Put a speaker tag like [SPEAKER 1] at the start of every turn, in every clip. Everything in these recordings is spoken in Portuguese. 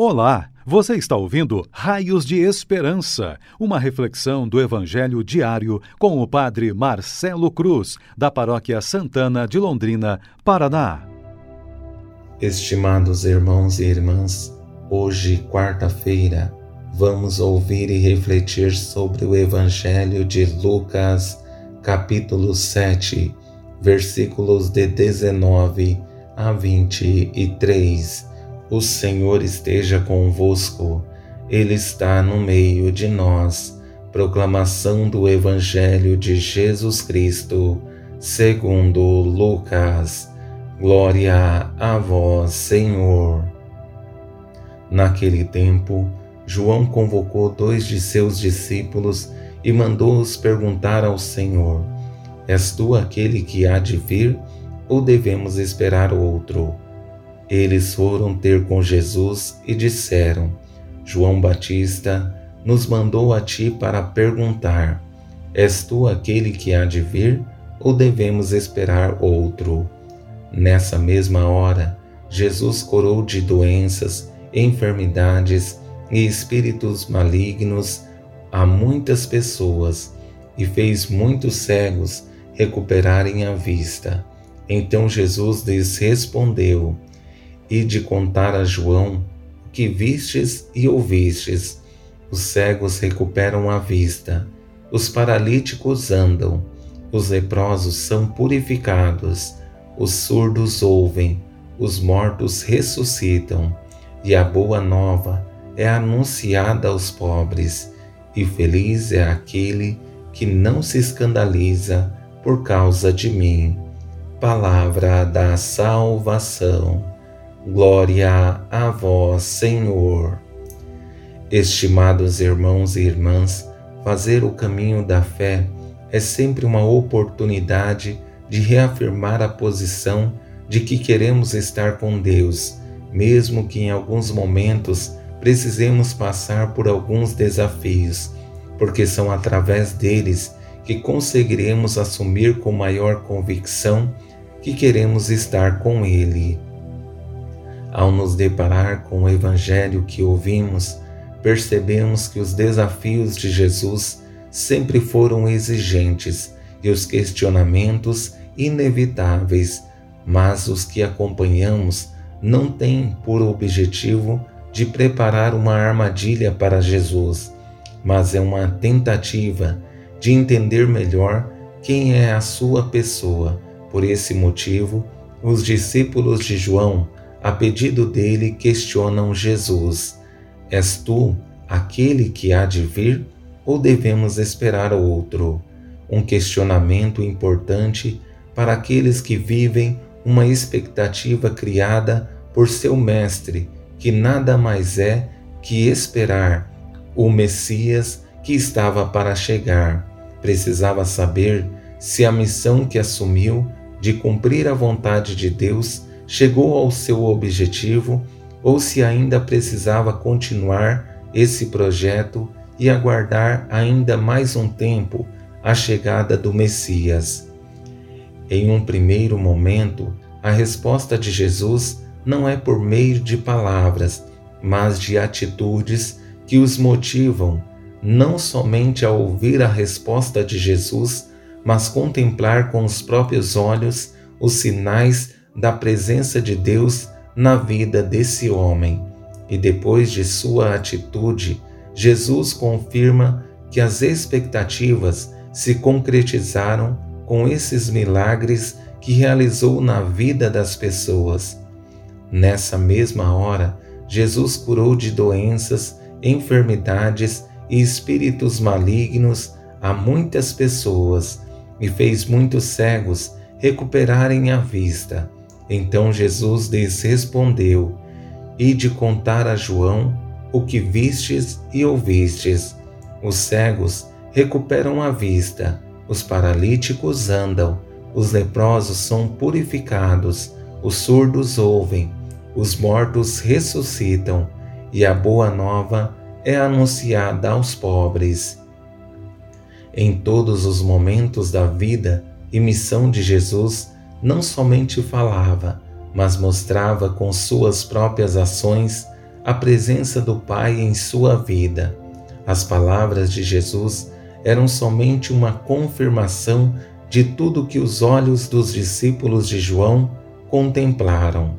[SPEAKER 1] Olá, você está ouvindo Raios de Esperança, uma reflexão do Evangelho diário com o Padre Marcelo Cruz, da Paróquia Santana de Londrina, Paraná.
[SPEAKER 2] Estimados irmãos e irmãs, hoje, quarta-feira, vamos ouvir e refletir sobre o Evangelho de Lucas, capítulo 7, versículos de 19 a 23 o Senhor esteja convosco, Ele está no meio de nós. Proclamação do Evangelho de Jesus Cristo, segundo Lucas. Glória a vós, Senhor. Naquele tempo, João convocou dois de seus discípulos e mandou-os perguntar ao Senhor: És tu aquele que há de vir, ou devemos esperar outro? Eles foram ter com Jesus e disseram: João Batista nos mandou a ti para perguntar: És tu aquele que há de vir ou devemos esperar outro? Nessa mesma hora, Jesus curou de doenças, enfermidades e espíritos malignos a muitas pessoas e fez muitos cegos recuperarem a vista. Então Jesus lhes respondeu: e de contar a João o que vistes e ouvistes. Os cegos recuperam a vista, os paralíticos andam, os leprosos são purificados, os surdos ouvem, os mortos ressuscitam, e a boa nova é anunciada aos pobres, e feliz é aquele que não se escandaliza por causa de mim. Palavra da salvação. Glória a vós, Senhor. Estimados irmãos e irmãs, fazer o caminho da fé é sempre uma oportunidade de reafirmar a posição de que queremos estar com Deus, mesmo que em alguns momentos precisemos passar por alguns desafios, porque são através deles que conseguiremos assumir com maior convicção que queremos estar com Ele. Ao nos deparar com o Evangelho que ouvimos, percebemos que os desafios de Jesus sempre foram exigentes e os questionamentos inevitáveis, mas os que acompanhamos não têm por objetivo de preparar uma armadilha para Jesus, mas é uma tentativa de entender melhor quem é a sua pessoa. Por esse motivo, os discípulos de João a pedido dele, questionam Jesus: És tu aquele que há de vir ou devemos esperar outro? Um questionamento importante para aqueles que vivem uma expectativa criada por seu Mestre, que nada mais é que esperar o Messias que estava para chegar. Precisava saber se a missão que assumiu de cumprir a vontade de Deus chegou ao seu objetivo ou se ainda precisava continuar esse projeto e aguardar ainda mais um tempo a chegada do Messias. Em um primeiro momento, a resposta de Jesus não é por meio de palavras, mas de atitudes que os motivam não somente a ouvir a resposta de Jesus, mas contemplar com os próprios olhos os sinais da presença de Deus na vida desse homem. E depois de sua atitude, Jesus confirma que as expectativas se concretizaram com esses milagres que realizou na vida das pessoas. Nessa mesma hora, Jesus curou de doenças, enfermidades e espíritos malignos a muitas pessoas e fez muitos cegos recuperarem a vista. Então Jesus lhes respondeu: E de contar a João o que vistes e ouvistes. Os cegos recuperam a vista, os paralíticos andam, os leprosos são purificados, os surdos ouvem, os mortos ressuscitam, e a boa nova é anunciada aos pobres. Em todos os momentos da vida e missão de Jesus, não somente falava, mas mostrava com suas próprias ações a presença do Pai em sua vida. As palavras de Jesus eram somente uma confirmação de tudo que os olhos dos discípulos de João contemplaram.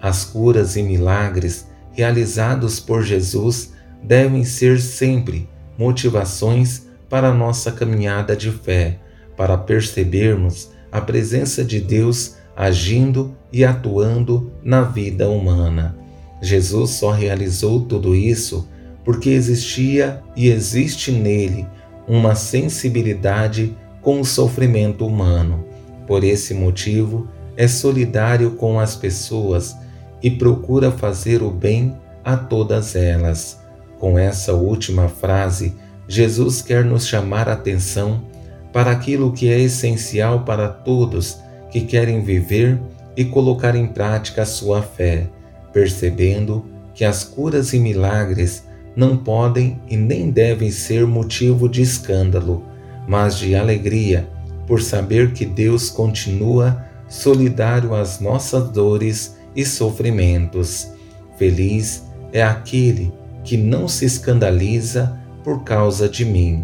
[SPEAKER 2] As curas e milagres realizados por Jesus devem ser sempre motivações para nossa caminhada de fé, para percebermos a presença de Deus agindo e atuando na vida humana. Jesus só realizou tudo isso porque existia e existe nele uma sensibilidade com o sofrimento humano. Por esse motivo, é solidário com as pessoas e procura fazer o bem a todas elas. Com essa última frase, Jesus quer nos chamar a atenção para aquilo que é essencial para todos que querem viver e colocar em prática a sua fé, percebendo que as curas e milagres não podem e nem devem ser motivo de escândalo, mas de alegria, por saber que Deus continua solidário às nossas dores e sofrimentos. Feliz é aquele que não se escandaliza por causa de mim.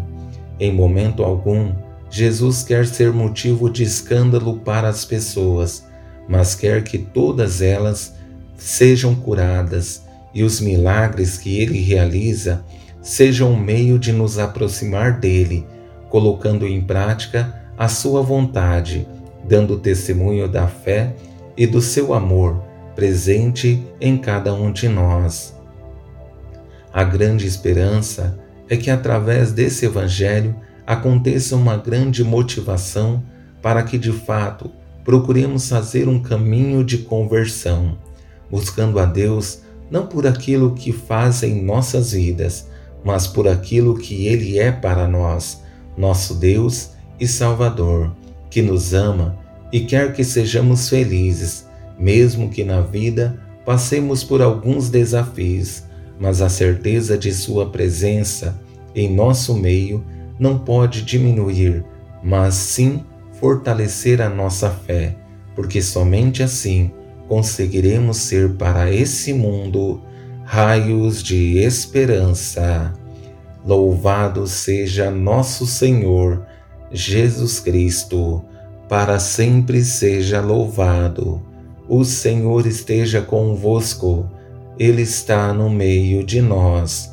[SPEAKER 2] Em momento algum, Jesus quer ser motivo de escândalo para as pessoas, mas quer que todas elas sejam curadas e os milagres que ele realiza sejam um meio de nos aproximar dele, colocando em prática a sua vontade, dando testemunho da fé e do seu amor presente em cada um de nós. A grande esperança é que através desse evangelho aconteça uma grande motivação para que de fato procuremos fazer um caminho de conversão, buscando a Deus não por aquilo que faz em nossas vidas, mas por aquilo que Ele é para nós, nosso Deus e Salvador, que nos ama e quer que sejamos felizes, mesmo que na vida passemos por alguns desafios, mas a certeza de Sua presença em nosso meio não pode diminuir, mas sim fortalecer a nossa fé, porque somente assim conseguiremos ser para esse mundo raios de esperança. Louvado seja nosso Senhor Jesus Cristo, para sempre seja louvado. O Senhor esteja convosco, Ele está no meio de nós